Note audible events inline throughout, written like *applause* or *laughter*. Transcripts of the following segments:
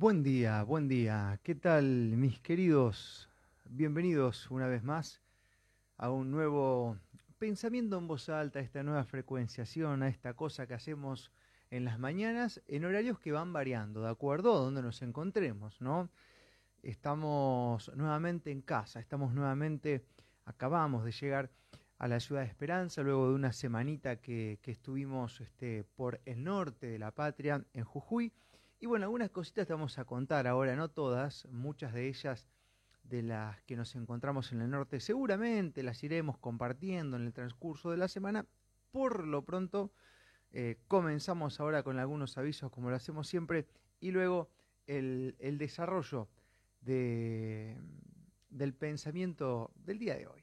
Buen día, buen día. ¿Qué tal, mis queridos? Bienvenidos una vez más a un nuevo pensamiento en voz alta, a esta nueva frecuenciación, a esta cosa que hacemos en las mañanas en horarios que van variando, de acuerdo a donde nos encontremos, ¿no? Estamos nuevamente en casa, estamos nuevamente, acabamos de llegar a la ciudad de Esperanza, luego de una semanita que, que estuvimos este, por el norte de la patria, en Jujuy, y bueno, algunas cositas te vamos a contar ahora, no todas, muchas de ellas de las que nos encontramos en el norte, seguramente las iremos compartiendo en el transcurso de la semana. Por lo pronto, eh, comenzamos ahora con algunos avisos como lo hacemos siempre y luego el, desarrollo de, del pensamiento del día de hoy.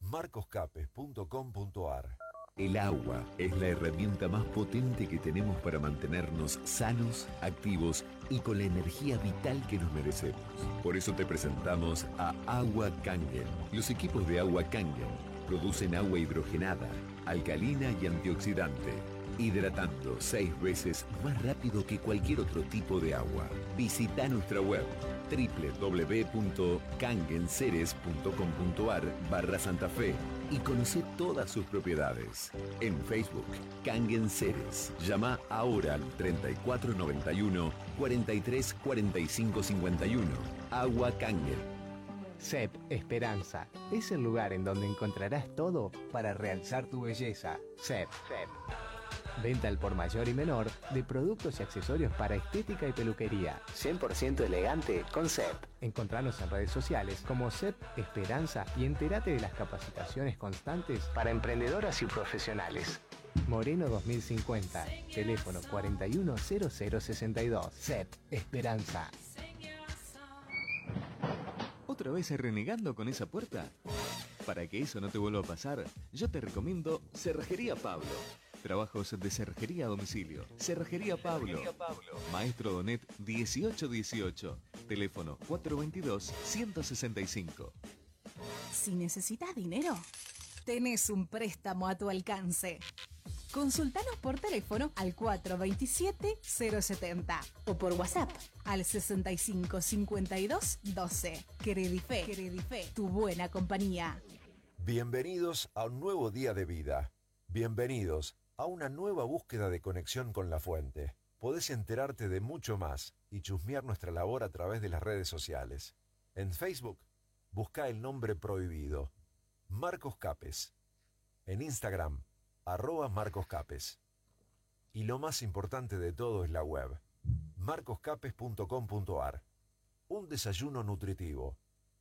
marcoscapes.com.ar El agua es la herramienta más potente que tenemos para mantenernos sanos, activos y con la energía vital que nos merecemos. Por eso te presentamos a Agua Kangen. Los equipos de Agua Kangen producen agua hidrogenada, alcalina y antioxidante, hidratando seis veces más rápido que cualquier otro tipo de agua. Visita nuestra web www.kangenceres.com.ar barra Santa Fe y conoce todas sus propiedades. En Facebook, Kangen Ceres. Llama ahora al 3491 43 45 51. Agua Kangen. CEP Esperanza es el lugar en donde encontrarás todo para realzar tu belleza. CEP. Venta al por mayor y menor de productos y accesorios para estética y peluquería. 100% elegante con CEP. Encontranos en redes sociales como CEP Esperanza y entérate de las capacitaciones constantes para emprendedoras y profesionales. Moreno 2050, teléfono 410062. CEP Esperanza. ¿Otra vez renegando con esa puerta? Para que eso no te vuelva a pasar, yo te recomiendo Cerrajería Pablo. Trabajos de cerrajería a domicilio. Cerrajería Pablo. Maestro Donet 1818. Teléfono 422-165. Si necesitas dinero, tenés un préstamo a tu alcance. Consultanos por teléfono al 427-070 o por WhatsApp al 65 52 12. Credife, Credife, tu buena compañía. Bienvenidos a un nuevo día de vida. Bienvenidos a una nueva búsqueda de conexión con la fuente. Podés enterarte de mucho más y chusmear nuestra labor a través de las redes sociales. En Facebook, busca el nombre prohibido, Marcos Capes. En Instagram, arroba Marcos Capes. Y lo más importante de todo es la web, marcoscapes.com.ar. Un desayuno nutritivo,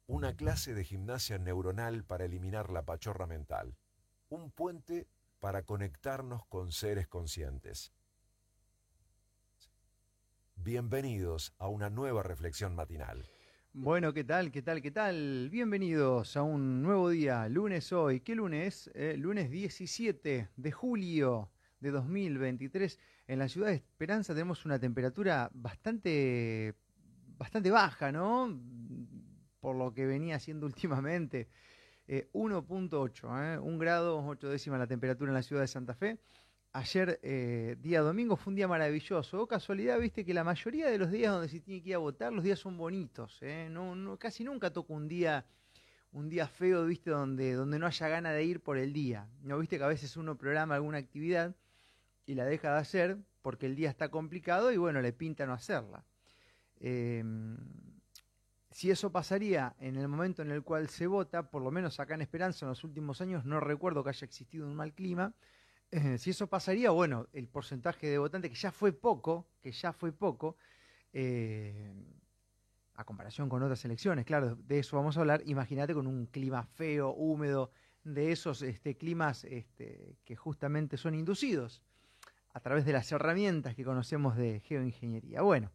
una clase de gimnasia neuronal para eliminar la pachorra mental, un puente para conectarnos con seres conscientes. Bienvenidos a una nueva reflexión matinal. Bueno, ¿qué tal? ¿Qué tal? ¿Qué tal? Bienvenidos a un nuevo día, lunes hoy. ¿Qué lunes? Eh, lunes 17 de julio de 2023. En la ciudad de Esperanza tenemos una temperatura bastante, bastante baja, ¿no? Por lo que venía haciendo *laughs* últimamente. Eh, 1.8, ¿eh? un grado, 8 décimas la temperatura en la ciudad de Santa Fe. Ayer, eh, día domingo, fue un día maravilloso. Oh, casualidad, viste que la mayoría de los días donde se tiene que ir a votar, los días son bonitos. ¿eh? No, casi nunca toco un día, un día feo, viste, donde, donde no haya ganas de ir por el día. ¿No viste que a veces uno programa alguna actividad y la deja de hacer porque el día está complicado y bueno, le pinta no hacerla. Eh, si eso pasaría en el momento en el cual se vota, por lo menos acá en Esperanza en los últimos años no recuerdo que haya existido un mal clima, eh, si eso pasaría, bueno, el porcentaje de votantes que ya fue poco, que ya fue poco, eh, a comparación con otras elecciones, claro, de eso vamos a hablar, imagínate con un clima feo, húmedo, de esos este, climas este, que justamente son inducidos a través de las herramientas que conocemos de geoingeniería. Bueno,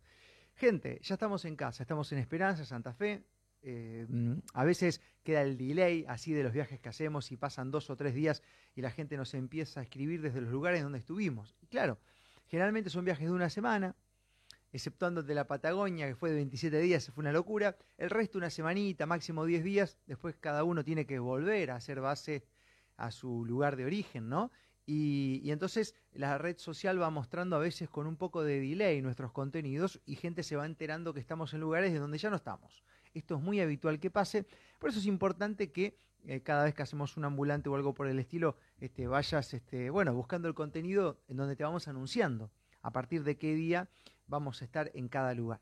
gente, ya estamos en casa, estamos en Esperanza, Santa Fe. Eh, a veces queda el delay así de los viajes que hacemos y pasan dos o tres días y la gente nos empieza a escribir desde los lugares donde estuvimos. Y claro, generalmente son viajes de una semana, exceptuando de la Patagonia, que fue de 27 días, fue una locura. El resto una semanita, máximo 10 días, después cada uno tiene que volver a hacer base a su lugar de origen, ¿no? Y, entonces la red social va mostrando a veces con un poco de delay nuestros contenidos y gente se va enterando que estamos en lugares de donde ya no estamos. Esto es muy habitual que pase, por eso es importante que eh, cada vez que hacemos un ambulante o algo por el estilo, este, vayas este, bueno, buscando el contenido en donde te vamos anunciando a partir de qué día vamos a estar en cada lugar.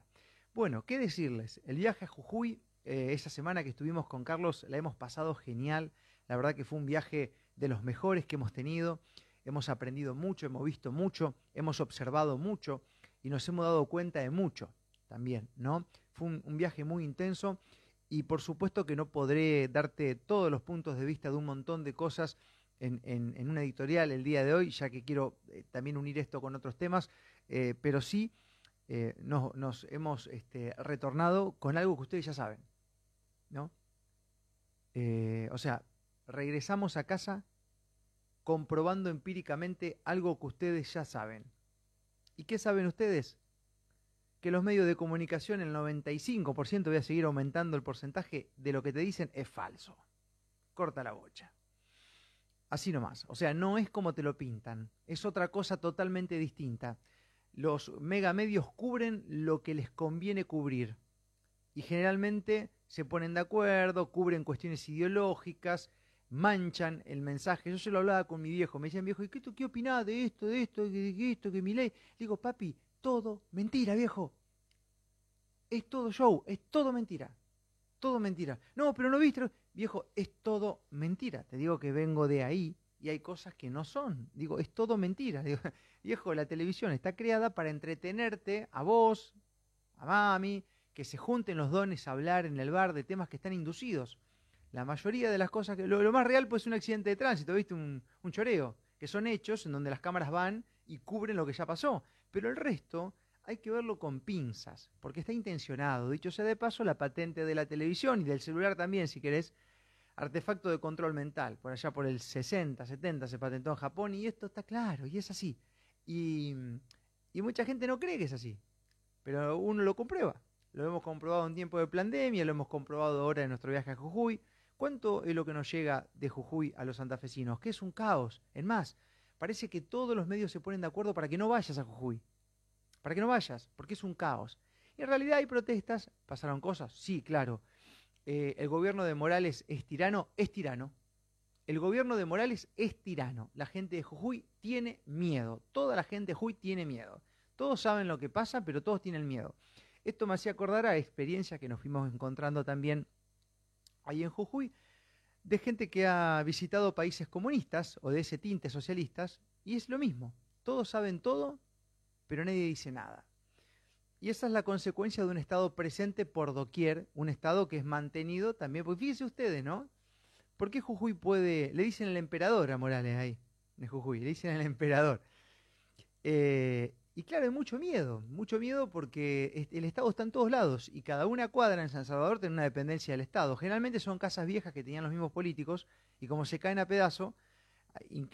Bueno, ¿qué decirles? El viaje a Jujuy, eh, esa semana que estuvimos con Carlos, la hemos pasado genial. La verdad que fue un viaje de los mejores que hemos tenido. Hemos aprendido mucho, hemos visto mucho, hemos observado mucho y nos hemos dado cuenta de mucho también, ¿no? Fue un, viaje muy intenso y por supuesto que no podré darte todos los puntos de vista de un montón de cosas en, en, una editorial el día de hoy, ya que quiero eh, también unir esto con otros temas, eh, pero sí eh, nos, nos, hemos este, retornado con algo que ustedes ya saben, ¿no? o sea, regresamos a casa comprobando empíricamente algo que ustedes ya saben. ¿Y qué saben ustedes? que los medios de comunicación, el 95%, voy a seguir aumentando el porcentaje de lo que te dicen, es falso. Corta la bocha. Así nomás. O sea, no es como te lo pintan. Es otra cosa totalmente distinta. Los megamedios cubren lo que les conviene cubrir. Y generalmente se ponen de acuerdo, cubren cuestiones ideológicas, manchan el mensaje. Yo se lo hablaba con mi viejo. Me decían, viejo, ¿y qué, tú, qué opinás de esto, de esto, de esto, que mi ley? digo, papi, todo mentira, viejo. Es todo show, es todo mentira. Todo mentira. No, pero no viste. Viejo, es todo mentira. Te digo que vengo de ahí y hay cosas que no son. Digo, es todo mentira. *laughs* viejo, la televisión está creada para entretenerte a vos, a mami, que se junten los dones a hablar en el bar de temas que están inducidos. La mayoría de las cosas que. Lo, más real, pues, es un accidente de tránsito, ¿viste? Un, un choreo. Que son hechos en donde las cámaras van y cubren lo que ya pasó. Pero el resto hay que verlo con pinzas, porque está intencionado. Dicho sea de paso, la patente de la televisión y del celular también, si querés, artefacto de control mental. Por allá por el 60, 70 se patentó en Japón y esto está claro, y es así. Y, y mucha gente no cree que es así, pero uno lo comprueba. Lo hemos comprobado en tiempo de pandemia, lo hemos comprobado ahora en nuestro viaje a Jujuy. ¿Cuánto es lo que nos llega de Jujuy a los santafesinos? Que es un caos. En más, parece que todos los medios se ponen de acuerdo para que no vayas a Jujuy. Para que no vayas, porque es un caos. Y en realidad hay protestas, pasaron cosas, sí, claro. Eh, el gobierno de Morales es tirano, es tirano. El gobierno de Morales es tirano. La gente de Jujuy tiene miedo. Toda la gente de Jujuy tiene miedo. Todos saben lo que pasa, pero todos tienen miedo. Esto me hacía acordar a experiencias que nos fuimos encontrando también ahí en Jujuy, de gente que ha visitado países comunistas o de ese tinte socialistas, y es lo mismo. Todos saben todo, pero nadie dice nada. Y esa es la consecuencia de un Estado presente por doquier, un Estado que es mantenido también, porque fíjense ustedes, ¿no? ¿Por qué Jujuy puede, le dicen al emperador a Morales ahí, en Jujuy, le dicen al emperador? Eh, y claro, hay mucho miedo, mucho miedo porque el Estado está en todos lados y cada una cuadra en San Salvador tiene una dependencia del Estado. Generalmente son casas viejas que tenían los mismos políticos y como se caen a pedazo,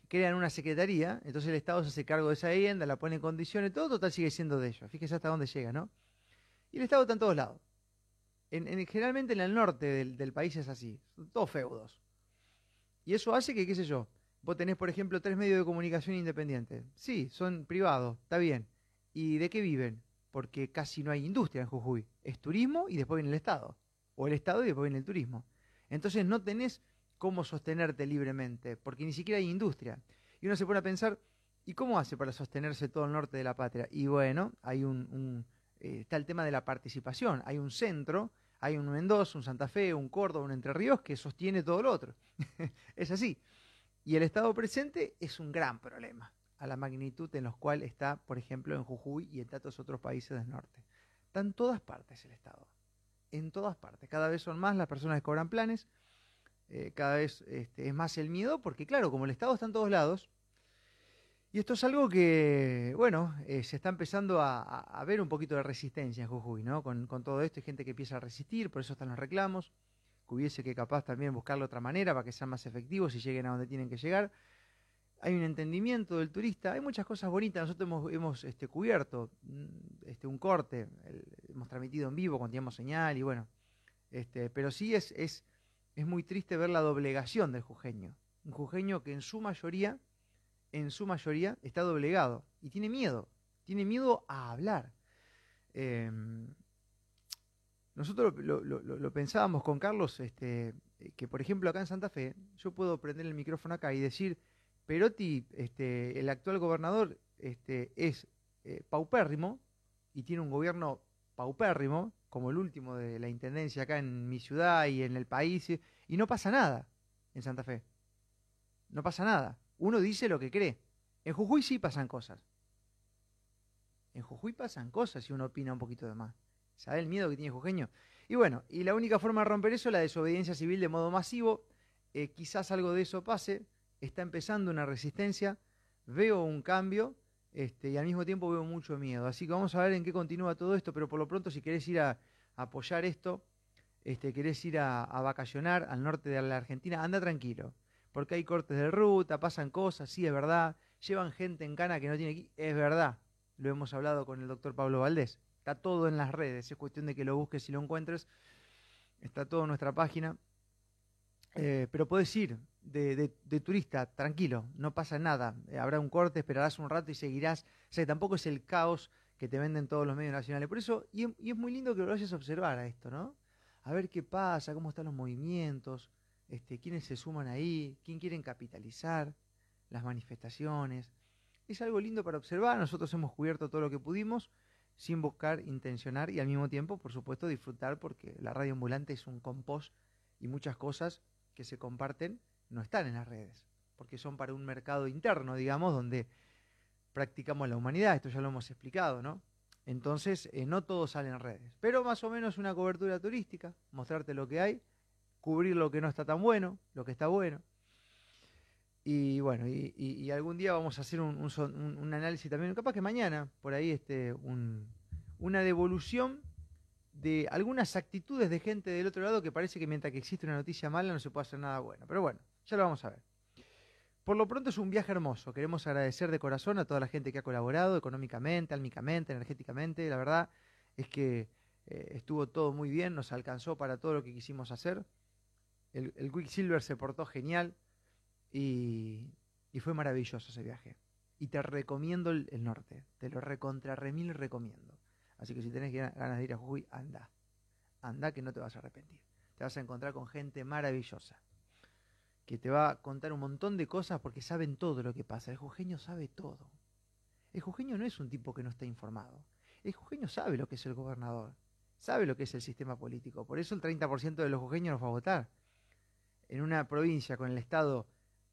crean una secretaría, entonces el Estado se hace cargo de esa vivienda, la pone en condiciones, todo total sigue siendo de ellos. Fíjese hasta dónde llega, ¿no? Y el Estado está en todos lados. En, generalmente en el norte del, del país es así, son todos feudos. Y eso hace que, qué sé yo, vos tenés, por ejemplo, tres medios de comunicación independientes. Sí, son privados, está bien ¿Y de qué viven? Porque casi no hay industria en Jujuy. Es turismo y después viene el Estado. O el Estado y después viene el turismo. Entonces no tenés cómo sostenerte libremente, porque ni siquiera hay industria. Y uno se pone a pensar, ¿y cómo hace para sostenerse todo el norte de la patria? Y bueno, hay un, eh, está el tema de la participación. Hay un centro, hay un Mendoza, un Santa Fe, un Córdoba, un Entre Ríos que sostiene todo lo otro. *laughs* es así. Y el Estado presente es un gran problema a la magnitud en los cual está, por ejemplo, en Jujuy y en tantos otros países del norte. Está en todas partes el Estado, en todas partes. Cada vez son más las personas que cobran planes, eh, cada vez este, es más el miedo, porque claro, como el Estado está en todos lados, y esto es algo que, bueno, eh, se está empezando a, ver un poquito de resistencia en Jujuy, ¿no? Con, todo esto hay gente que empieza a resistir, por eso están los reclamos, que hubiese que capaz también buscarle otra manera para que sean más efectivos y lleguen a donde tienen que llegar hay un entendimiento del turista, hay muchas cosas bonitas, nosotros hemos, hemos este, cubierto mm, este, un corte, hemos transmitido en vivo cuando teníamos señal y bueno, este, pero sí es, es, es muy triste ver la doblegación del jujeño, un jujeño que en su mayoría en su mayoría, está doblegado y tiene miedo. Tiene miedo a hablar. Em, nosotros lo, pensábamos con Carlos, este, que por ejemplo acá en Santa Fe, yo puedo prender el micrófono acá y decir, Perotti, este, el actual gobernador, este, es eh, paupérrimo y tiene un gobierno paupérrimo, como el último de la intendencia acá en mi ciudad y en el país, y no pasa nada en Santa Fe. No pasa nada. Uno dice lo que cree. En Jujuy sí pasan cosas. En Jujuy pasan cosas si uno opina un poquito de más. ¿Sabe el miedo que tiene Jujeño? Y bueno, y la única forma de romper eso es la desobediencia civil de modo masivo. Eh, quizás algo de eso pase. Está empezando una resistencia. Veo un cambio este, y al mismo tiempo veo mucho miedo. Así que vamos a ver en qué continúa todo esto. Pero por lo pronto, si querés ir a, apoyar esto, este, querés ir a, vacacionar al norte de la Argentina, anda tranquilo porque hay cortes de ruta, pasan cosas, sí, es verdad, llevan gente en cana que no tiene aquí, es verdad, lo hemos hablado con el doctor Pablo Valdés, está todo en las redes, es cuestión de que lo busques y lo encuentres, está todo en nuestra página, eh, pero puedes ir de, turista, tranquilo, no pasa nada, eh, habrá un corte, esperarás un rato y seguirás, o sea, tampoco es el caos que te venden todos los medios nacionales, por eso, y, y es muy lindo que lo vayas a observar a esto, ¿no? A ver qué pasa, cómo están los movimientos, este, quiénes se suman ahí, quién quieren capitalizar, las manifestaciones. Es algo lindo para observar, nosotros hemos cubierto todo lo que pudimos sin buscar intencionar y al mismo tiempo, por supuesto, disfrutar porque la radio ambulante es un compost y muchas cosas que se comparten no están en las redes, porque son para un mercado interno, digamos, donde practicamos la humanidad, esto ya lo hemos explicado, ¿no? Entonces, eh, no todo sale en redes, pero más o menos una cobertura turística, mostrarte lo que hay, cubrir lo que no está tan bueno, lo que está bueno. Y bueno, y, algún día vamos a hacer un, análisis también, capaz que mañana, por ahí, este, una devolución de algunas actitudes de gente del otro lado que parece que mientras que existe una noticia mala no se puede hacer nada bueno. Pero bueno, ya lo vamos a ver. Por lo pronto es un viaje hermoso. Queremos agradecer de corazón a toda la gente que ha colaborado económicamente, almicamente, energéticamente. La verdad es que eh, estuvo todo muy bien, nos alcanzó para todo lo que quisimos hacer. El, el Quicksilver se portó genial y, fue maravilloso ese viaje. Y te recomiendo el, norte, te lo recontra remil recomiendo. Así que si tenés ganas de ir a Jujuy, anda. Anda que no te vas a arrepentir. Te vas a encontrar con gente maravillosa que te va a contar un montón de cosas porque saben todo lo que pasa. El jujeño sabe todo. El jujeño no es un tipo que no está informado. El jujeño sabe lo que es el gobernador, sabe lo que es el sistema político. Por eso el 30% de los jujeños nos va a votar en una provincia con el Estado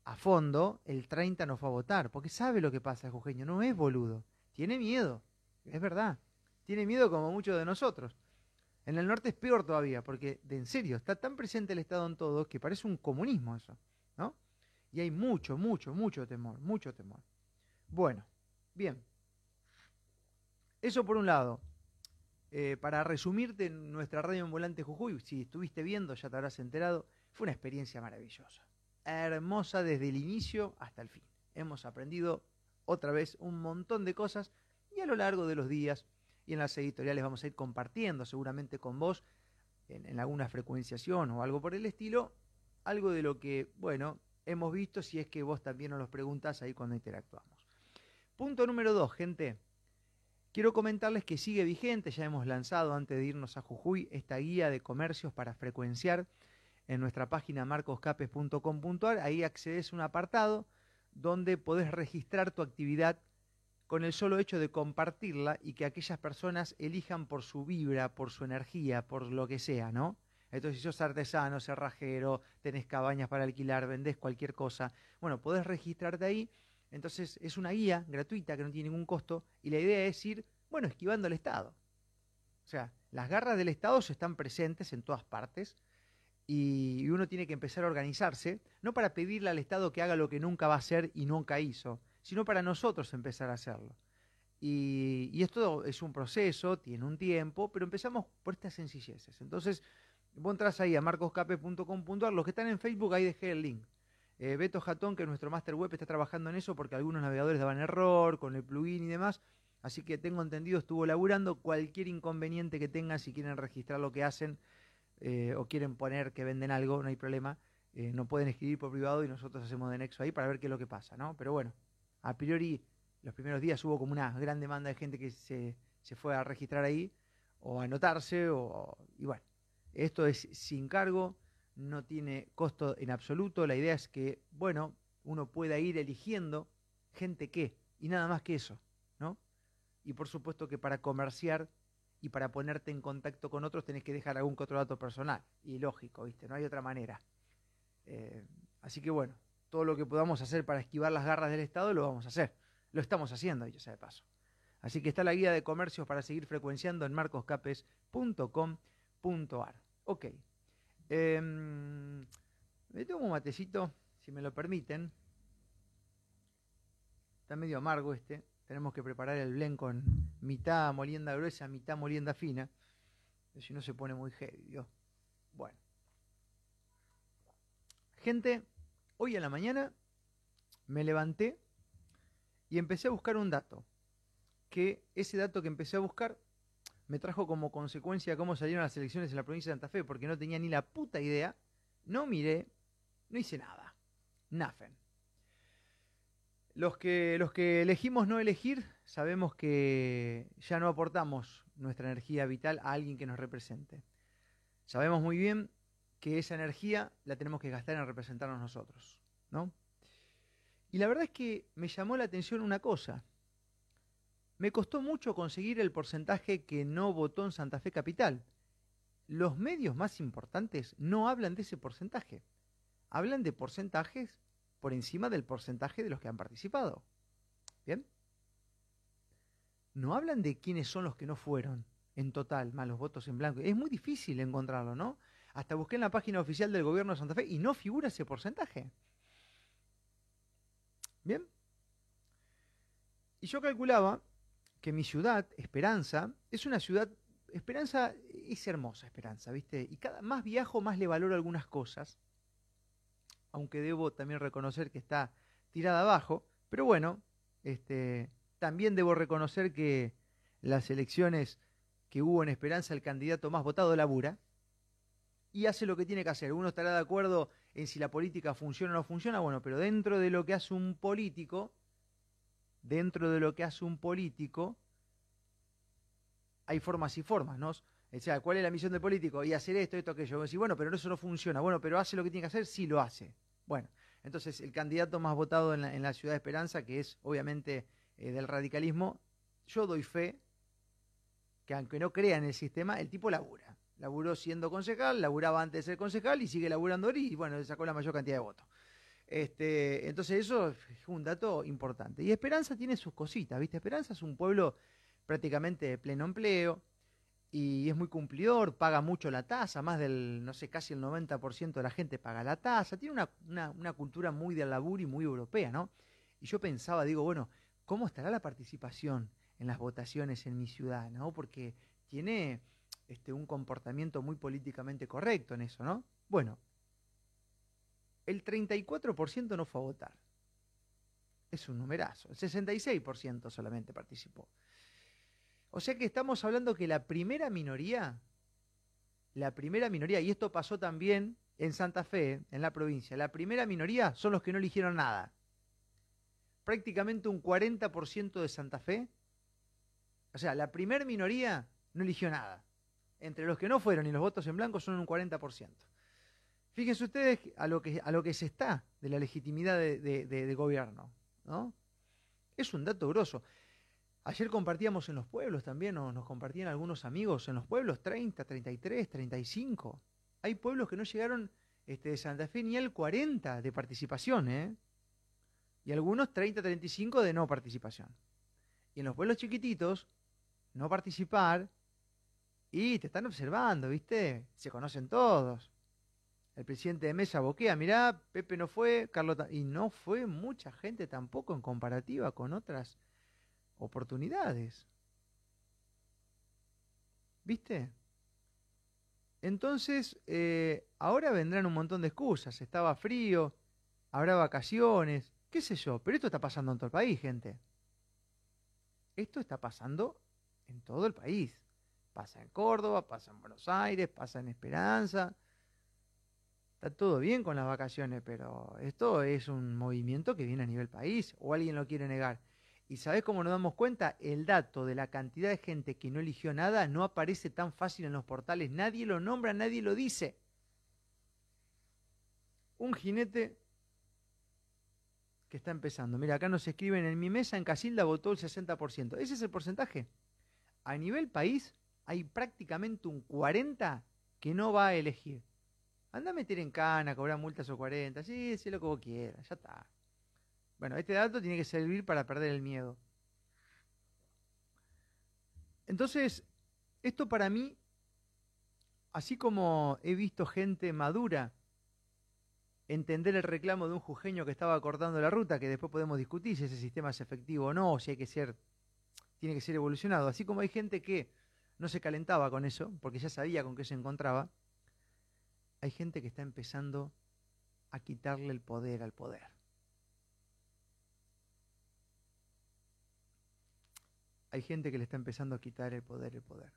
a fondo, el 30 no fue a votar, porque sabe lo que pasa el jujeño, no es boludo, tiene miedo, es verdad, tiene miedo como muchos de nosotros. En el norte es peor todavía, porque de en serio, está tan presente el Estado en todo que parece un comunismo eso, ¿no? Y hay mucho, mucho, mucho temor, mucho temor. Bueno, bien. Eso por un lado. Eh, para resumirte nuestra radio ambulante Jujuy, si estuviste viendo ya te habrás enterado, fue una experiencia maravillosa, hermosa desde el inicio hasta el fin. Hemos aprendido otra vez un montón de cosas y a lo largo de los días y en las editoriales vamos a ir compartiendo seguramente con vos en, alguna frecuenciación o algo por el estilo, algo de lo que, bueno, hemos visto si es que vos también nos lo preguntás ahí cuando interactuamos. Punto número dos, gente. Quiero comentarles que sigue vigente, ya hemos lanzado antes de irnos a Jujuy esta guía de comercios para frecuenciar en nuestra página marcoscapes.com.ar. Ahí accedes a un apartado donde podés registrar tu actividad con el solo hecho de compartirla y que aquellas personas elijan por su vibra, por su energía, por lo que sea, ¿no? Entonces, si sos artesano, cerrajero, tenés cabañas para alquilar, vendés cualquier cosa, bueno, podés registrarte ahí. Entonces, es una guía gratuita que no tiene ningún costo y la idea es ir, bueno, esquivando el Estado. O sea, las garras del Estado están presentes en todas partes y uno tiene que empezar a organizarse, no para pedirle al Estado que haga lo que nunca va a hacer y nunca hizo, sino para nosotros empezar a hacerlo. Y, esto es un proceso, tiene un tiempo, pero empezamos por estas sencilleces. Entonces, vos entras ahí a marcoscape.com.ar, los que están en Facebook, ahí dejé el link. Eh, Beto Jatón, que es nuestro master web, está trabajando en eso porque algunos navegadores daban error con el plugin y demás. Así que tengo entendido, estuvo laburando. Cualquier inconveniente que tengan, si quieren registrar lo que hacen, eh, o quieren poner que venden algo, no hay problema. Eh, no pueden escribir por privado y nosotros hacemos de nexo ahí para ver qué es lo que pasa, ¿no? Pero bueno, A priori, los primeros días hubo como una gran demanda de gente que se, fue a registrar ahí o a anotarse, o, y bueno, esto es sin cargo, no tiene costo en absoluto, la idea es que, bueno, uno pueda ir eligiendo gente que, y nada más que eso, ¿no? Y por supuesto que para comerciar y para ponerte en contacto con otros tenés que dejar algún otro dato personal. Y lógico, ¿viste? No hay otra manera. Eh, así que bueno, todo lo que podamos hacer para esquivar las garras del Estado lo vamos a hacer. Lo estamos haciendo, dicho sea de paso. Así que está la guía de comercios para seguir frecuenciando en marcoscapes.com.ar. Ok. Em, me tomo un matecito, si me lo permiten. Está medio amargo este tenemos que preparar el blend con mitad molienda gruesa, mitad molienda fina. Si no se pone muy heavy, Bueno. Gente, hoy a la mañana me levanté y empecé a buscar un dato. Que ese dato que empecé a buscar me trajo como consecuencia cómo salieron las elecciones en la provincia de Santa Fe, porque no tenía ni la puta idea. No miré, no hice nada. Nothing. Los que, los que elegimos no elegir, sabemos que ya no aportamos nuestra energía vital a alguien que nos represente. Sabemos muy bien que esa energía la tenemos que gastar en representarnos nosotros, ¿no? Y la verdad es que me llamó la atención una cosa. Me costó mucho conseguir el porcentaje que no votó en Santa Fe Capital. Los medios más importantes no hablan de ese porcentaje. Hablan de porcentajes por encima del porcentaje de los que han participado. ¿Bien? No hablan de quiénes son los que no fueron en total, más los votos en blanco. Es muy difícil encontrarlo, ¿no? Hasta busqué en la página oficial del gobierno de Santa Fe y no figura ese porcentaje. ¿Bien? Y yo calculaba que mi ciudad, Esperanza, es una ciudad, Esperanza es hermosa, Esperanza, ¿viste? Y cada más viajo, más le valoro algunas cosas aunque debo también reconocer que está tirada abajo, pero bueno, este, también debo reconocer que las elecciones que hubo en Esperanza, el candidato más votado labura y hace lo que tiene que hacer. Uno estará de acuerdo en si la política funciona o no funciona, bueno, pero dentro de lo que hace un político, dentro de lo que hace un político, hay formas y formas, ¿no? O sea, ¿cuál es la misión del político? Y hacer esto, esto, aquello. Y bueno, pero eso no funciona. Bueno, pero hace lo que tiene que hacer, sí lo hace. Bueno, entonces el candidato más votado en la, ciudad de Esperanza, que es obviamente eh, del radicalismo, yo doy fe que aunque no crea en el sistema, el tipo labura. Laburó siendo concejal, laburaba antes de ser concejal y sigue laburando ahora y bueno, sacó la mayor cantidad de votos. Este, entonces eso es un dato importante. Y Esperanza tiene sus cositas, ¿viste? Esperanza es un pueblo prácticamente de pleno empleo, y es muy cumplidor, paga mucho la tasa, más del, no sé, casi el 90% de la gente paga la tasa, tiene una, una, cultura muy de laburo y muy europea, ¿no? Y yo pensaba, digo, bueno, ¿cómo estará la participación en las votaciones en mi ciudad, ¿no? Porque tiene este, un comportamiento muy políticamente correcto en eso, ¿no? Bueno, el 34% no fue a votar. Es un numerazo. El 66% solamente participó. O sea que estamos hablando que la primera minoría, la primera minoría, y esto pasó también en Santa Fe, en la provincia, la primera minoría son los que no eligieron nada. Prácticamente un 40% de Santa Fe, o sea, la primera minoría no eligió nada. Entre los que no fueron y los votos en blanco son un 40%. Fíjense ustedes a lo que, se está de la legitimidad de, de gobierno. ¿no? Es un dato grosso. Ayer compartíamos en los pueblos también, o nos compartían algunos amigos en los pueblos, 30, 33, 35. Hay pueblos que no llegaron este, de Santa Fe ni al 40 de participación, ¿eh? Y algunos 30, 35 de no participación. Y en los pueblos chiquititos, no participar, y te están observando, ¿viste? Se conocen todos. El presidente de mesa boquea, mirá, Pepe no fue, Carlos... Y no fue mucha gente tampoco en comparativa con otras oportunidades. ¿Viste? Entonces, eh, ahora vendrán un montón de excusas. Estaba frío, habrá vacaciones, qué sé yo. Pero esto está pasando en todo el país, gente. Esto está pasando en todo el país. Pasa en Córdoba, pasa en Buenos Aires, pasa en Esperanza. Está todo bien con las vacaciones, pero esto es un movimiento que viene a nivel país o alguien lo quiere negar. ¿Y sabes cómo nos damos cuenta? El dato de la cantidad de gente que no eligió nada no aparece tan fácil en los portales. Nadie lo nombra, nadie lo dice. Un jinete que está empezando. Mira, acá nos escriben, en mi mesa en Casilda votó el 60%. Ese es el porcentaje. A nivel país hay prácticamente un 40% que no va a elegir. Anda a meter en cana, cobrar multas o 40. Sí, sí, lo que vos quieras, ya está. Bueno, este dato tiene que servir para perder el miedo. Entonces, esto para mí, así como he visto gente madura entender el reclamo de un jujeño que estaba cortando la ruta, que después podemos discutir si ese sistema es efectivo o no, si hay que ser, tiene que ser evolucionado. Así como hay gente que no se calentaba con eso, porque ya sabía con qué se encontraba, hay gente que está empezando a quitarle el poder al poder. Hay gente que le está empezando a quitar el poder al poder.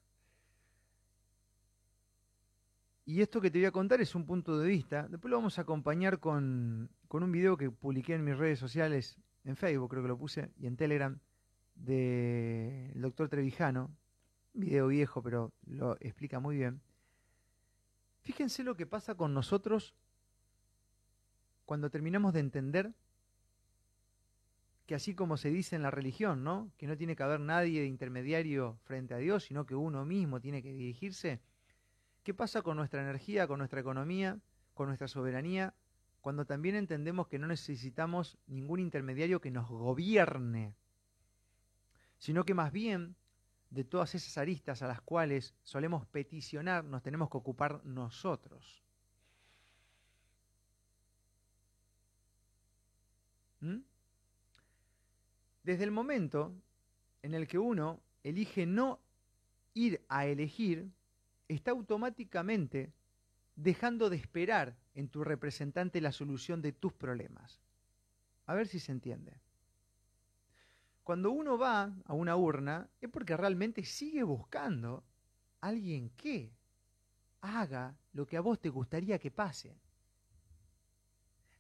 Y esto que te voy a contar es un punto de vista. Después lo vamos a acompañar con, un video que publiqué en mis redes sociales, en Facebook creo que lo puse, y en Telegram, del doctor Trevijano. Video viejo, pero lo explica muy bien. Fíjense lo que pasa con nosotros cuando terminamos de entender que así como se dice en la religión, ¿no? Que no tiene que haber nadie de intermediario frente a Dios, sino que uno mismo tiene que dirigirse ¿Qué pasa con nuestra energía, con nuestra economía, con nuestra soberanía, cuando también entendemos que no necesitamos ningún intermediario que nos gobierne, sino que más bien de todas esas aristas a las cuales solemos peticionar nos tenemos que ocupar nosotros? ¿Mm? Desde el momento en el que uno elige no ir a elegir, está automáticamente dejando de esperar en tu representante la solución de tus problemas. A ver si se entiende. Cuando uno va a una urna es porque realmente sigue buscando alguien que haga lo que a vos te gustaría que pase.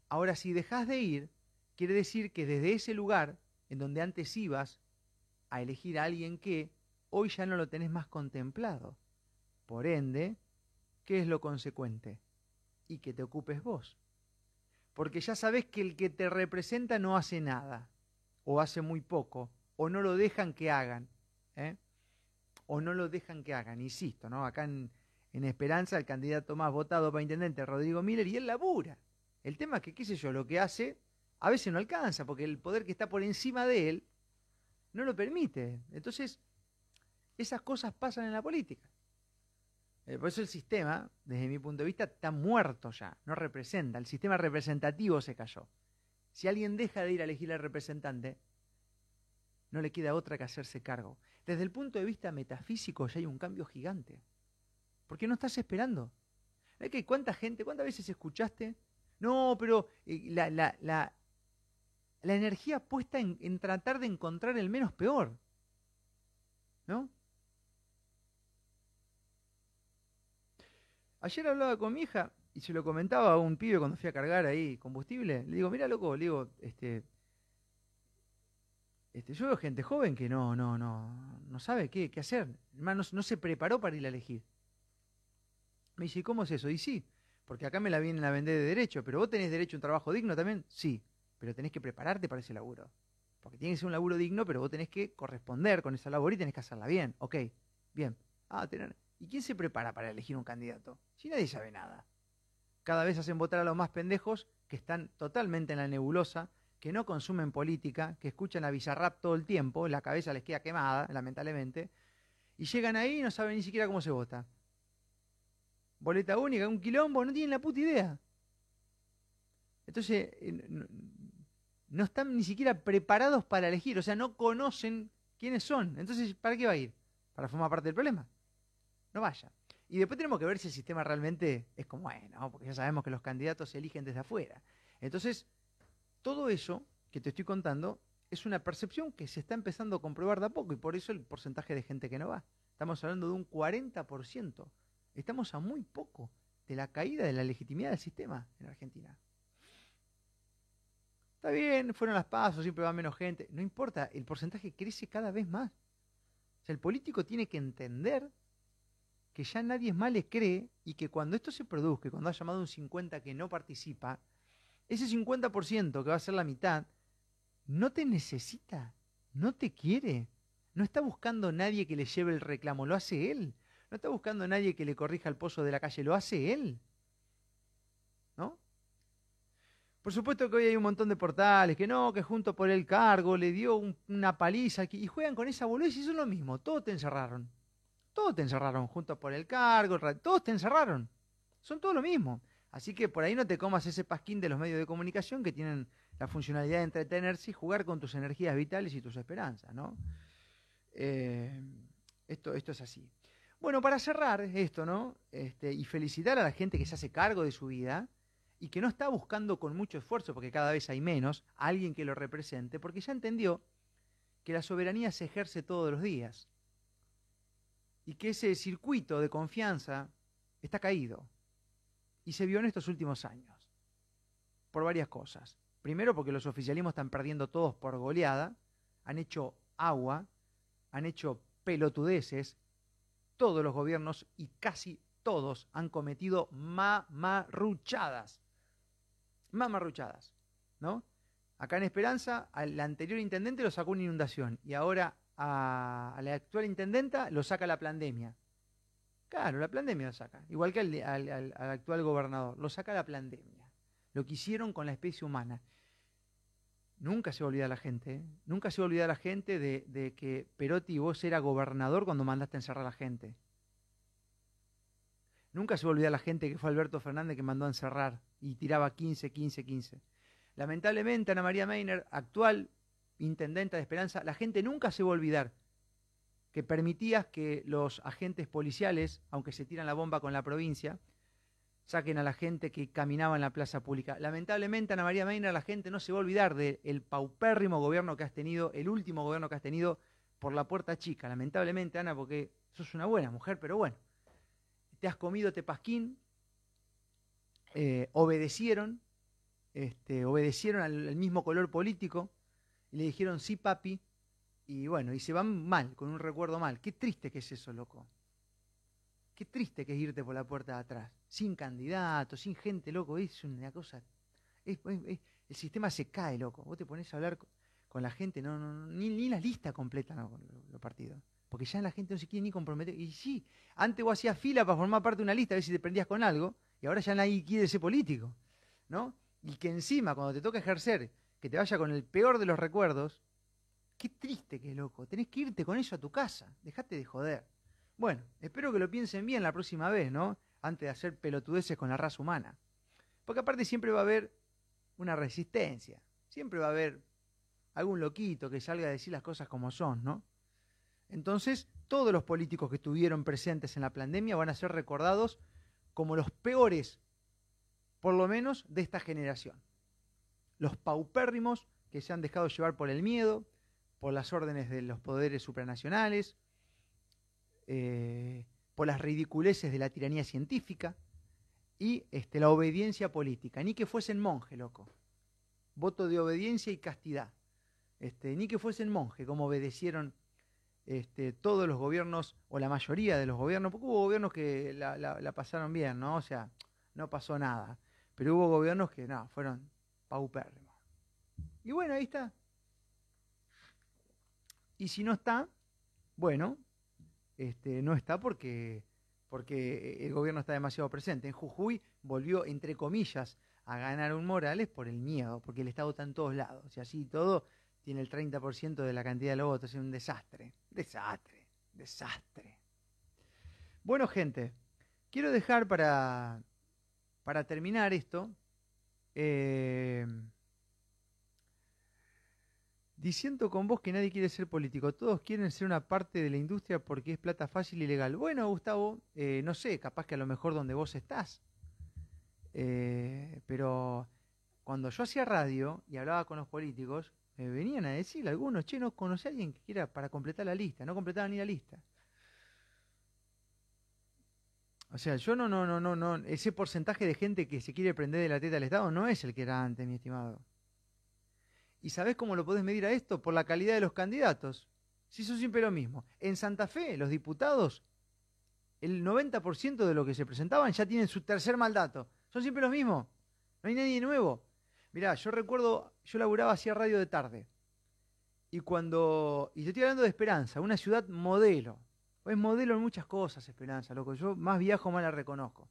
Ahora, si dejas de ir, quiere decir que desde ese lugar en donde antes ibas a elegir a alguien que, hoy ya no lo tenés más contemplado. Por ende, ¿qué es lo consecuente? Y que te ocupes vos. Porque ya sabes que el que te representa no hace nada, o hace muy poco, o no lo dejan que hagan. ¿eh? O no lo dejan que hagan, insisto, ¿no? Acá en, Esperanza el candidato más votado para intendente Rodrigo Miller y él labura. El tema es que, qué sé yo, lo que hace a veces no alcanza, porque el poder que está por encima de él no lo permite. Entonces, esas cosas pasan en la política. Eh, por eso el sistema, desde mi punto de vista, está muerto ya, no representa. El sistema representativo se cayó. Si alguien deja de ir a elegir al representante, no le queda otra que hacerse cargo. Desde el punto de vista metafísico ya hay un cambio gigante. Porque no estás esperando. ¿Hay que cuánta gente, cuántas veces escuchaste? No, pero eh, la, la, la, energía puesta en, en tratar de encontrar el menos peor. ¿No? Ayer hablaba con mi hija y se lo comentaba a un pibe cuando fui a cargar ahí combustible. Le digo, mira, loco, le digo, este, este, yo veo gente joven que no, no, no, no sabe qué, qué hacer. Hermano, no, se preparó para ir a elegir. Me dice, ¿cómo es eso? Y sí, porque acá me la vienen a vender de derecho, pero vos tenés derecho a un trabajo digno también, sí, pero tenés que prepararte para ese laburo. Porque tiene que ser un laburo digno, pero vos tenés que corresponder con esa labor y tenés que hacerla bien. Ok, bien. Ah, tener. ¿Y quién se prepara para elegir un candidato? Si nadie sabe nada. Cada vez hacen votar a los más pendejos que están totalmente en la nebulosa, que no consumen política, que escuchan a Bizarrap todo el tiempo, la cabeza les queda quemada, lamentablemente, y llegan ahí y no saben ni siquiera cómo se vota. Boleta única, un quilombo, no tienen la puta idea. Entonces, eh, no están ni siquiera preparados para elegir, o sea, no conocen quiénes son. Entonces, ¿para qué va a ir? Para formar parte del problema no vaya. Y después tenemos que ver si el sistema realmente es como es, ¿no? Porque ya sabemos que los candidatos se eligen desde afuera. Entonces, todo eso que te estoy contando es una percepción que se está empezando a comprobar de a poco y por eso el porcentaje de gente que no va. Estamos hablando de un 40%. Estamos a muy poco de la caída de la legitimidad del sistema en Argentina. Está bien, fueron las pasos, siempre va menos gente. No importa, el porcentaje crece cada vez más. O sea, el político tiene que entender que ya nadie más le cree y que cuando esto se produzca, cuando ha llamado un 50 que no participa, ese 50% que va a ser la mitad, no te necesita, no te quiere, no está buscando nadie que le lleve el reclamo, lo hace él. No está buscando nadie que le corrija el pozo de la calle, lo hace él. ¿No? Por supuesto que hoy hay un montón de portales que no, que junto por el cargo le dio una paliza y juegan con esa boludez y es lo mismo, todos te encerraron. Todos te encerraron, junto por el cargo, todos te encerraron. Son todo lo mismo. Así que por ahí no te comas ese pasquín de los medios de comunicación que tienen la funcionalidad de entretenerse y jugar con tus energías vitales y tus esperanzas, ¿no? Eh, esto, esto es así. Bueno, para cerrar esto, ¿no? Este, y felicitar a la gente que se hace cargo de su vida y que no está buscando con mucho esfuerzo, porque cada vez hay menos, a alguien que lo represente, porque ya entendió que la soberanía se ejerce todos los días y que ese circuito de confianza está caído. Y se vio en estos últimos años, por varias cosas. Primero porque los oficialismos están perdiendo todos por goleada, han hecho agua, han hecho pelotudeces, todos los gobiernos y casi todos han cometido mamarruchadas. Mamarruchadas, ¿no? Acá en Esperanza, al anterior intendente lo sacó una inundación y ahora a, la actual intendenta lo saca la pandemia. Claro, la pandemia lo saca. Igual que al, actual gobernador, lo saca la pandemia. Lo que hicieron con la especie humana. Nunca se va a olvidar la gente, ¿eh? nunca se va a olvidar la gente de, que Perotti vos era gobernador cuando mandaste a encerrar a la gente. Nunca se va a olvidar la gente que fue Alberto Fernández que mandó a encerrar y tiraba 15, 15, 15. Lamentablemente, Ana María Meiner, actual intendenta de Esperanza, la gente nunca se va a olvidar que permitías que los agentes policiales, aunque se tiran la bomba con la provincia, saquen a la gente que caminaba en la plaza pública. Lamentablemente, Ana María Meiner, la gente no se va a olvidar del paupérrimo gobierno que has tenido, el último gobierno que has tenido por la puerta chica. Lamentablemente, Ana, porque sos una buena mujer, pero bueno, te has comido tepasquín, eh, obedecieron, este, obedecieron al mismo color político, y le dijeron sí, papi, y bueno, y se van mal, con un recuerdo mal. Qué triste que es eso, loco. Qué triste que es irte por la puerta de atrás, sin candidatos, sin gente, loco. Es una cosa. el sistema se cae, loco. Vos te pones a hablar con, la gente, no, no, ni, ni, la lista completa no, los partidos. Porque ya la gente no se quiere ni comprometer. Y sí, antes vos hacías fila para formar parte de una lista, a ver si te prendías con algo, y ahora ya nadie quiere ser político. ¿No? Y que encima, cuando te toca ejercer que te vaya con el peor de los recuerdos, qué triste que loco. Tenés que irte con eso a tu casa. Dejate de joder. Bueno, espero que lo piensen bien la próxima vez, ¿no? Antes de hacer pelotudeces con la raza humana. Porque aparte siempre va a haber una resistencia. Siempre va a haber algún loquito que salga a decir las cosas como son, ¿no? Entonces, todos los políticos que estuvieron presentes en la pandemia van a ser recordados como los peores, por lo menos, de esta generación los paupérrimos que se han dejado llevar por el miedo, por las órdenes de los poderes supranacionales, eh, por las ridiculeces de la tiranía científica y este, la obediencia política. Ni que fuesen monje, loco. Voto de obediencia y castidad. Este, ni que fuesen monje, como obedecieron este, todos los gobiernos, o la mayoría de los gobiernos, porque hubo gobiernos que la, la pasaron bien, ¿no? O sea, no pasó nada. Pero hubo gobiernos que, no, fueron paupérrimo. Y bueno, ahí está. Y si no está, bueno, este, no está porque, porque el gobierno está demasiado presente. En Jujuy volvió, entre comillas, a ganar un Morales por el miedo, porque el Estado está en todos lados. Y así todo tiene el 30% de la cantidad de los votos. Es un desastre, desastre, desastre. Bueno, gente, quiero dejar para, para terminar esto eh, diciendo con vos que nadie quiere ser político, todos quieren ser una parte de la industria porque es plata fácil y legal. Bueno, Gustavo, eh, no sé, capaz que a lo mejor donde vos estás. Eh, pero cuando yo hacía radio y hablaba con los políticos, me venían a decir algunos, che, no conocí a alguien que quiera para completar la lista, no completaban ni la lista. O sea, yo no, no, no, no, no. Ese porcentaje de gente que se quiere prender de la teta al Estado no es el que era antes, mi estimado. ¿Y sabés cómo lo podés medir a esto? Por la calidad de los candidatos. Si son siempre lo mismo. En Santa Fe, los diputados, el 90% de lo que se presentaban ya tienen su tercer mandato. Son siempre los mismos. No hay nadie nuevo. Mirá, yo recuerdo, yo laburaba hacía radio de tarde. Y cuando. Y te estoy hablando de Esperanza, una ciudad modelo. Es modelo en muchas cosas, Esperanza, loco. Yo más viajo, más la reconozco.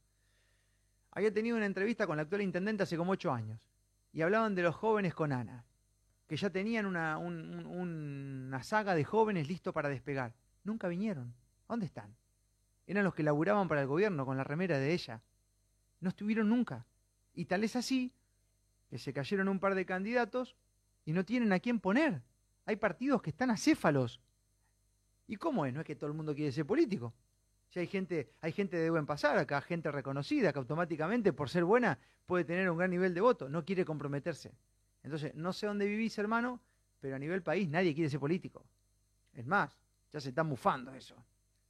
Había tenido una entrevista con la actual intendente hace como ocho años. Y hablaban de los jóvenes con Ana. Que ya tenían una, una saga de jóvenes listos para despegar. Nunca vinieron. ¿Dónde están? Eran los que laburaban para el gobierno con la remera de ella. No estuvieron nunca. Y tal es así que se cayeron un par de candidatos y no tienen a quién poner. Hay partidos que están acéfalos ¿Y cómo es? No es que todo el mundo quiere ser político. Si hay gente, hay gente de buen pasar acá, gente reconocida que automáticamente por ser buena puede tener un gran nivel de voto, no quiere comprometerse. Entonces, no sé dónde vivís, hermano, pero a nivel país nadie quiere ser político. Es más, ya se está mufando eso.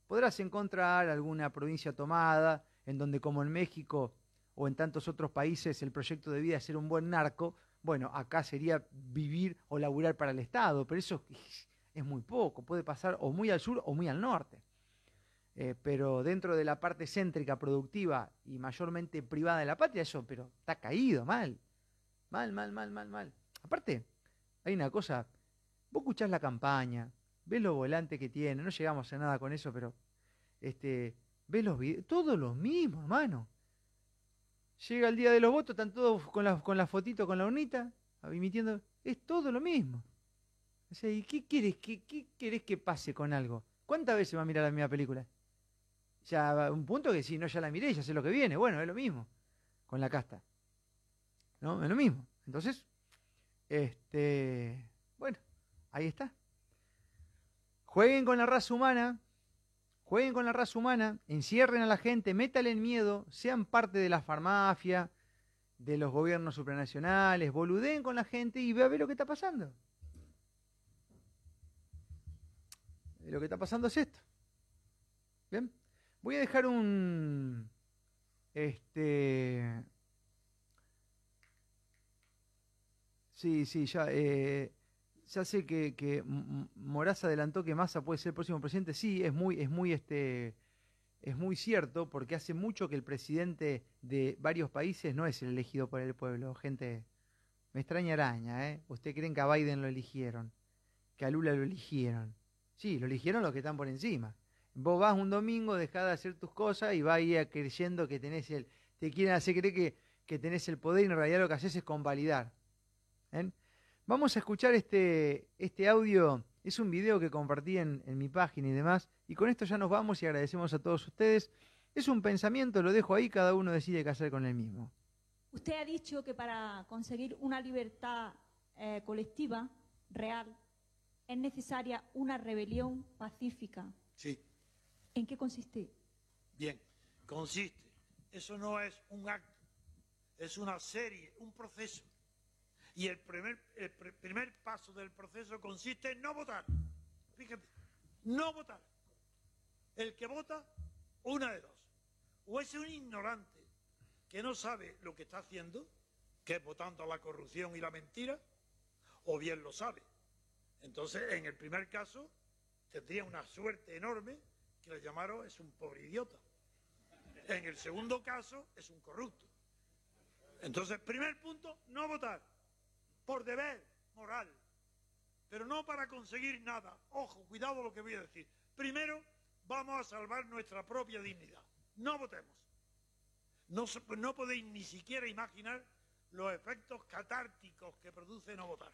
Podrás encontrar alguna provincia tomada en donde como en México o en tantos otros países el proyecto de vida es ser un buen narco, bueno, acá sería vivir o laburar para el Estado, pero eso es muy poco, puede pasar o muy al sur o muy al norte. Eh, pero dentro de la parte céntrica, productiva y mayormente privada de la patria, eso, pero está caído, mal. Mal, mal, mal, mal, mal. Aparte, hay una cosa, vos escuchás la campaña, ves los volantes que tiene, no llegamos a nada con eso, pero este, ves los videos, todo lo mismo, hermano. Llega el día de los votos, están todos con la, con la fotito, con la urnita, emitiendo, es todo lo mismo. ¿Y qué quieres, qué, querés que pase con algo? ¿Cuántas veces va a mirar la misma película? Ya un punto que si no ya la miré, ya sé lo que viene. Bueno, es lo mismo con la casta. ¿No? Es lo mismo. Entonces, este, bueno, ahí está. Jueguen con la raza humana, jueguen con la raza humana, encierren a la gente, métale en miedo, sean parte de la farmacia, de los gobiernos supranacionales, boludeen con la gente y ve a ver lo que está pasando. Lo que está pasando es esto. Bien, voy a dejar un, este, sí, sí, ya, eh, ya sé que, que Moraz adelantó que Massa puede ser el próximo presidente. Sí, es muy, es muy, este, es muy cierto, porque hace mucho que el presidente de varios países no es el elegido por el pueblo. Gente, me extraña araña, ¿eh? ¿Usted creen que a Biden lo eligieron? Que a Lula lo eligieron. Sí, lo eligieron los que están por encima. Vos vas un domingo, dejás de hacer tus cosas y vas ahí creyendo que tenés el. Te quieren hacer creer que, que tenés el poder y en realidad lo que haces es convalidar. Vamos a escuchar este, este audio. Es un video que compartí en, en mi página y demás. Y con esto ya nos vamos y agradecemos a todos ustedes. Es un pensamiento, lo dejo ahí, cada uno decide qué hacer con el mismo. Usted ha dicho que para conseguir una libertad eh, colectiva real es necesaria una rebelión pacífica. Sí. ¿En qué consiste? Bien, consiste. Eso no es un acto, es una serie, un proceso. Y el primer, el primer paso del proceso consiste en no votar. Fíjate, no votar. El que vota, una de dos. O es un ignorante que no sabe lo que está haciendo, que es votando a la corrupción y la mentira, o bien lo sabe entonces, en el primer caso, tendría una suerte enorme que le llamaron es un pobre idiota. En el segundo caso, es un corrupto. Entonces, primer punto, no votar. Por deber moral. Pero no para conseguir nada. Ojo, cuidado lo que voy a decir. Primero, vamos a salvar nuestra propia dignidad. No votemos. No, no podéis ni siquiera imaginar los efectos catárticos que produce no votar.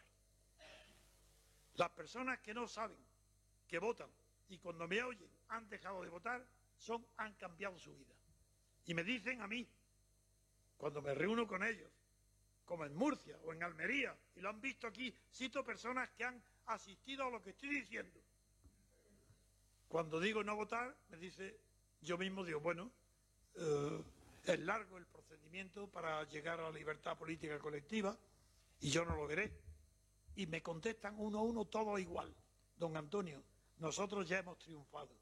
Las personas que no saben que votan y cuando me oyen han dejado de votar, son, han cambiado su vida. Y me dicen a mí, cuando me reúno con ellos, como en Murcia o en Almería, y lo han visto aquí, cito personas que han asistido a lo que estoy diciendo. Cuando digo no votar, me dice, yo mismo digo, bueno, eh, es largo el procedimiento para llegar a la libertad política colectiva y yo no lo veré y me contestan uno a uno todo igual. Don Antonio, nosotros ya hemos triunfado,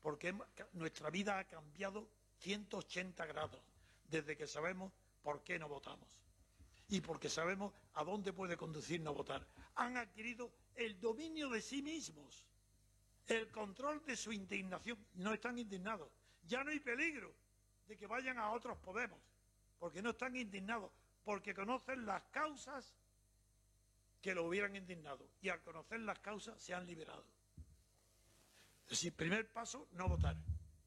porque nuestra vida ha cambiado 180 grados desde que sabemos por qué no votamos y porque sabemos a dónde puede conducir no votar. Han adquirido el dominio de sí mismos, el control de su indignación. No están indignados. Ya no hay peligro de que vayan a otros Podemos, porque no están indignados, porque conocen las causas que lo hubieran indignado y al conocer las causas se han liberado. Es decir, primer paso, no votar.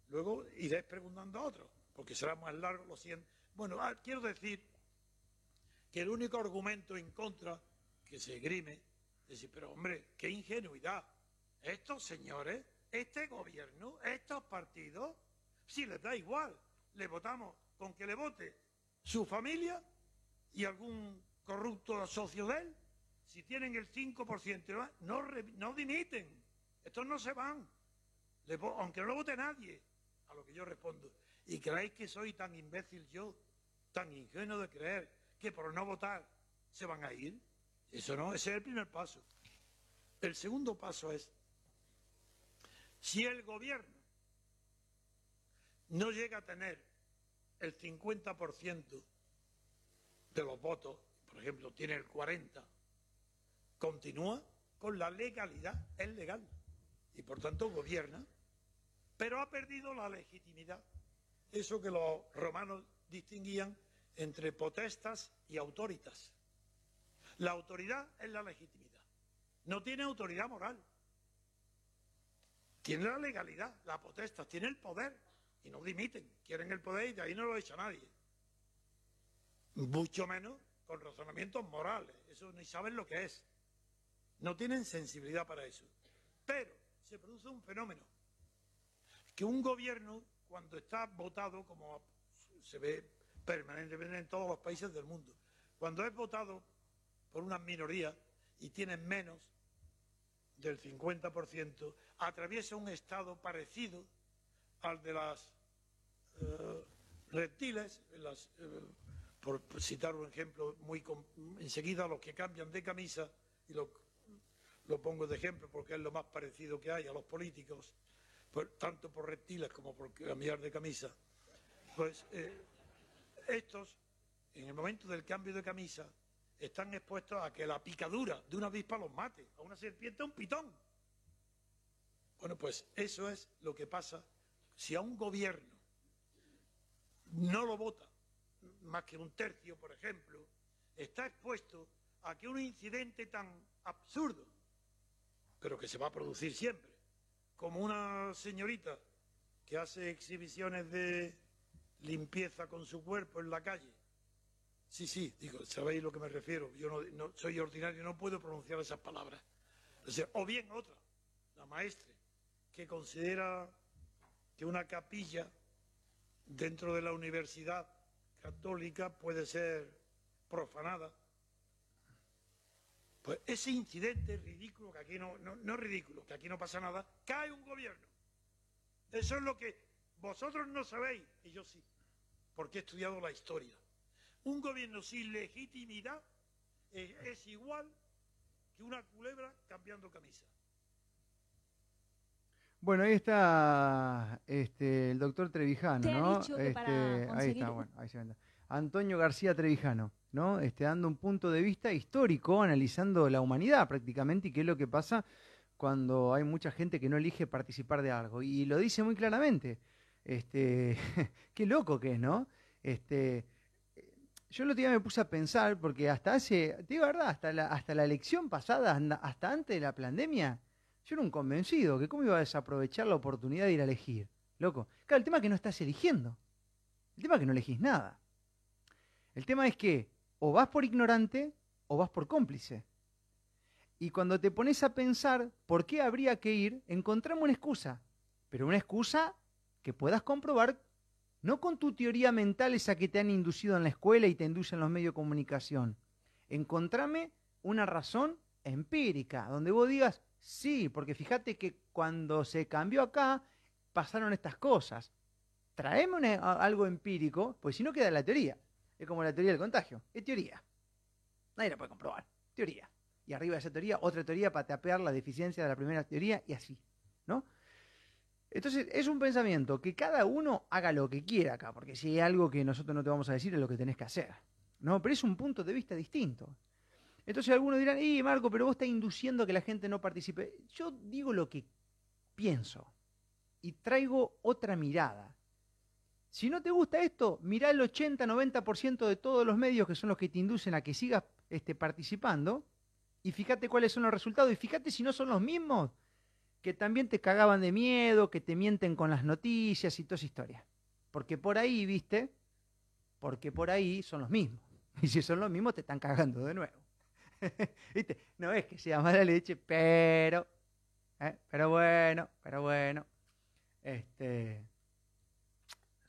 Luego iréis preguntando a otros, porque será más largo, lo siento. Bueno, ah, quiero decir que el único argumento en contra que se grime es decir, pero hombre, qué ingenuidad. Estos señores, este gobierno, estos partidos, si les da igual, le votamos con que le vote su familia y algún corrupto socio de él, si tienen el 5%, no, no dimiten, estos no se van, aunque no lo vote nadie, a lo que yo respondo. ¿Y creéis que soy tan imbécil yo, tan ingenuo de creer que por no votar se van a ir? Eso no, ese es el primer paso. El segundo paso es, si el gobierno no llega a tener el 50% de los votos, por ejemplo, tiene el 40%, continúa con la legalidad, es legal, y por tanto gobierna, pero ha perdido la legitimidad. Eso que los romanos distinguían entre potestas y autoritas. La autoridad es la legitimidad. No tiene autoridad moral. Tiene la legalidad, la potestad, tiene el poder y no dimiten. Quieren el poder y de ahí no lo echa nadie. Mucho menos con razonamientos morales. Eso ni saben lo que es. No tienen sensibilidad para eso. Pero se produce un fenómeno. Que un gobierno, cuando está votado, como se ve permanentemente en todos los países del mundo, cuando es votado por una minoría y tiene menos del 50%, atraviesa un estado parecido al de las eh, reptiles, las, eh, por citar un ejemplo muy enseguida los que cambian de camisa y lo, lo, pongo de ejemplo porque es lo más parecido que hay a los políticos, tanto por reptiles como por cambiar de camisa, pues eh, estos en el momento del cambio de camisa están expuestos a que la picadura de una avispa los mate, a una serpiente, a un pitón. Bueno, pues eso es lo que pasa si a un gobierno no lo vota más que un tercio, por ejemplo, está expuesto a que un incidente tan absurdo, pero que se va a producir siempre, como una señorita que hace exhibiciones de limpieza con su cuerpo en la calle, Sí, sí, digo, sabéis lo que me refiero. Yo no, soy ordinario, no puedo pronunciar esas palabras. O, bien otra, la maestra, que considera que una capilla dentro de la universidad católica puede ser profanada. Pues ese incidente ridículo, que aquí no, no, no es ridículo, que aquí no pasa nada, cae un gobierno. Eso es lo que vosotros no sabéis, y yo sí, porque he estudiado la historia. Un gobierno sin legitimidad es, igual que una culebra cambiando camisa. Bueno, ahí está este, el doctor Trevijano, ¿no? Este, ahí está, bueno, ahí se ve. Antonio García Trevijano, ¿no? Este, dando un punto de vista histórico, analizando la humanidad prácticamente y qué es lo que pasa cuando hay mucha gente que no elige participar de algo. Y lo dice muy claramente. Este, *laughs* qué loco que es, ¿no? Este, yo el otro día me puse a pensar, porque hasta hace, digo verdad, hasta la, hasta la elección pasada, hasta antes de la pandemia, yo era un convencido que cómo iba a desaprovechar la oportunidad de ir a elegir. Loco. Claro, el tema es que no estás eligiendo. El tema es que no elegís nada. El tema es que o vas por ignorante o vas por cómplice. Y cuando te pones a pensar por qué habría que ir, encontramos una excusa. Pero una excusa que puedas comprobar no con tu teoría mental esa que te han inducido en la escuela y te inducen los medios de comunicación. Encontrame una razón empírica, donde vos digas, sí, porque fíjate que cuando se cambió acá, pasaron estas cosas. Traeme algo empírico, pues si no queda la teoría. Es como la teoría del contagio, es teoría. Nadie la puede comprobar, teoría. Y arriba de esa teoría, otra teoría para tapear la deficiencia de la primera teoría y así, ¿no? Entonces, es un pensamiento que cada uno haga lo que quiera acá, porque si hay algo que nosotros no te vamos a decir es lo que tenés que hacer. ¿no? Pero es un punto de vista distinto. Entonces algunos dirán, y Marco, pero vos estás induciendo que la gente no participe. Yo digo lo que pienso y traigo otra mirada. Si no te gusta esto, mirá el 80-90% de todos los medios que son los que te inducen a que sigas este, participando y fíjate cuáles son los resultados y fíjate si no son los mismos que también te cagaban de miedo, que te mienten con las noticias y toda esa historia. Porque por ahí, viste, porque por ahí son los mismos. *laughs* Y si son los mismos, te están cagando de nuevo. *laughs* ¿Viste? No es que sea mala leche, pero, ¿eh? pero bueno, pero bueno. Este,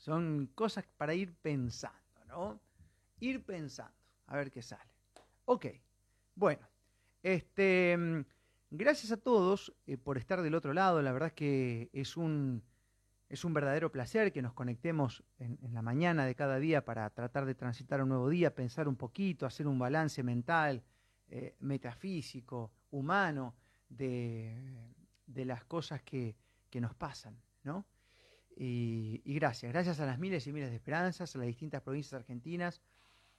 son cosas para ir pensando, ¿no? Ir pensando, a ver qué sale. Ok, bueno, este, mm, gracias a todos eh, por estar del otro lado. La verdad es que es un, es un verdadero placer que nos conectemos en, la mañana de cada día para tratar de transitar un nuevo día, pensar un poquito, hacer un balance mental, eh, metafísico, humano, de, las cosas que, nos pasan, ¿no? Y, gracias, gracias a las miles y miles de esperanzas, a las distintas provincias argentinas,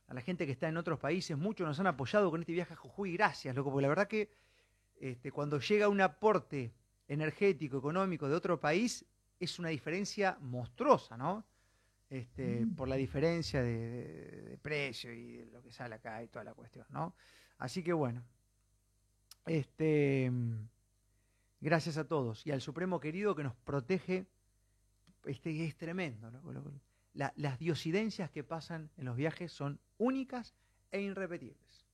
a la gente que está en otros países, muchos nos han apoyado con este viaje a Jujuy, gracias, loco, porque la verdad que este, cuando llega un aporte energético, económico de otro país, es una diferencia monstruosa, ¿no? Este, mm. Por la diferencia de, precio y de lo que sale acá y toda la cuestión, ¿no? Así que bueno, este, gracias a todos y al Supremo querido que nos protege, este, es tremendo. las diosidencias que pasan en los viajes son únicas e irrepetibles,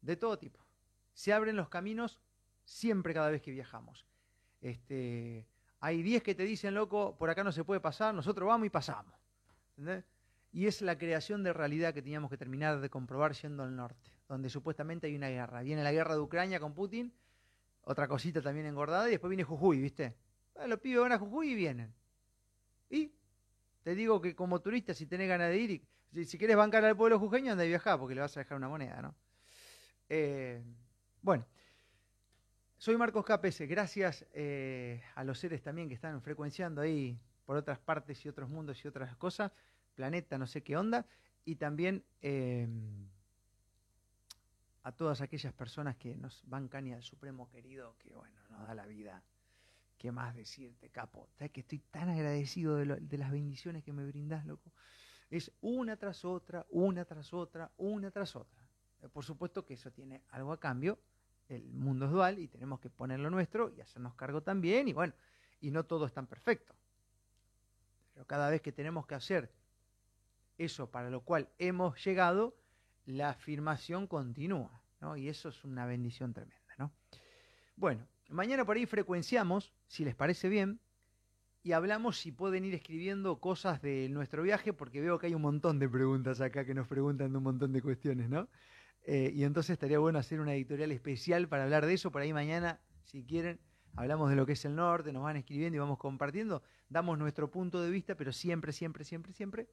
de todo tipo. Se abren los caminos siempre cada vez que viajamos. Este, hay 10 que te dicen, loco, por acá no se puede pasar, nosotros vamos y pasamos. Y es la creación de realidad que teníamos que terminar de comprobar siendo el norte, donde supuestamente hay una guerra. Viene la guerra de Ucrania con Putin, otra cosita también engordada, y después viene Jujuy, ¿viste? Los pibes van a Jujuy y vienen. Y te digo que como turista, si tenés ganas de ir, si, quieres bancar al pueblo jujeño, anda a viajar, porque le vas a dejar una moneda, ¿no? Eh, bueno. Soy Marcos Capes, gracias eh, a los seres también que están frecuenciando ahí por otras partes y otros mundos y otras cosas, planeta, no sé qué onda, y también em, a todas aquellas personas que nos bancan y al Supremo querido, que bueno, nos da la vida. ¿Qué más decirte, capo? ¿Sabes que estoy tan agradecido de, las bendiciones que me brindás, loco? Es una tras otra, una tras otra, una tras otra. Por supuesto que eso tiene algo a cambio, el mundo es dual y tenemos que poner lo nuestro y hacernos cargo también. Y bueno, y no todo es tan perfecto. Pero cada vez que tenemos que hacer eso para lo cual hemos llegado, la afirmación continúa. ¿no? Y eso es una bendición tremenda. ¿no? Bueno, mañana por ahí frecuenciamos, si les parece bien, y hablamos si pueden ir escribiendo cosas de nuestro viaje, porque veo que hay un montón de preguntas acá que nos preguntan de un montón de cuestiones, ¿no? Eh, y entonces estaría bueno hacer una editorial especial para hablar de eso. Por ahí mañana, si quieren, hablamos de lo que es el norte, nos van escribiendo y vamos compartiendo. Damos nuestro punto de vista, pero siempre, siempre, siempre, siempre.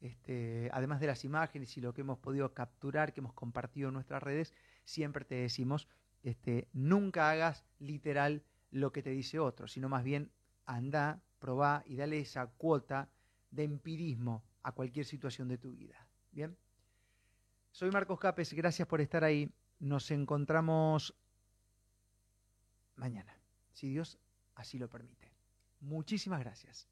Este, además de las imágenes y lo que hemos podido capturar, que hemos compartido en nuestras redes, siempre te decimos, este, nunca hagas literal lo que te dice otro, sino más bien anda, probá y dale esa cuota de empirismo a cualquier situación de tu vida. ¿Bien? Soy Marcos Capes, gracias por estar ahí. Nos encontramos mañana, si Dios así lo permite. Muchísimas gracias.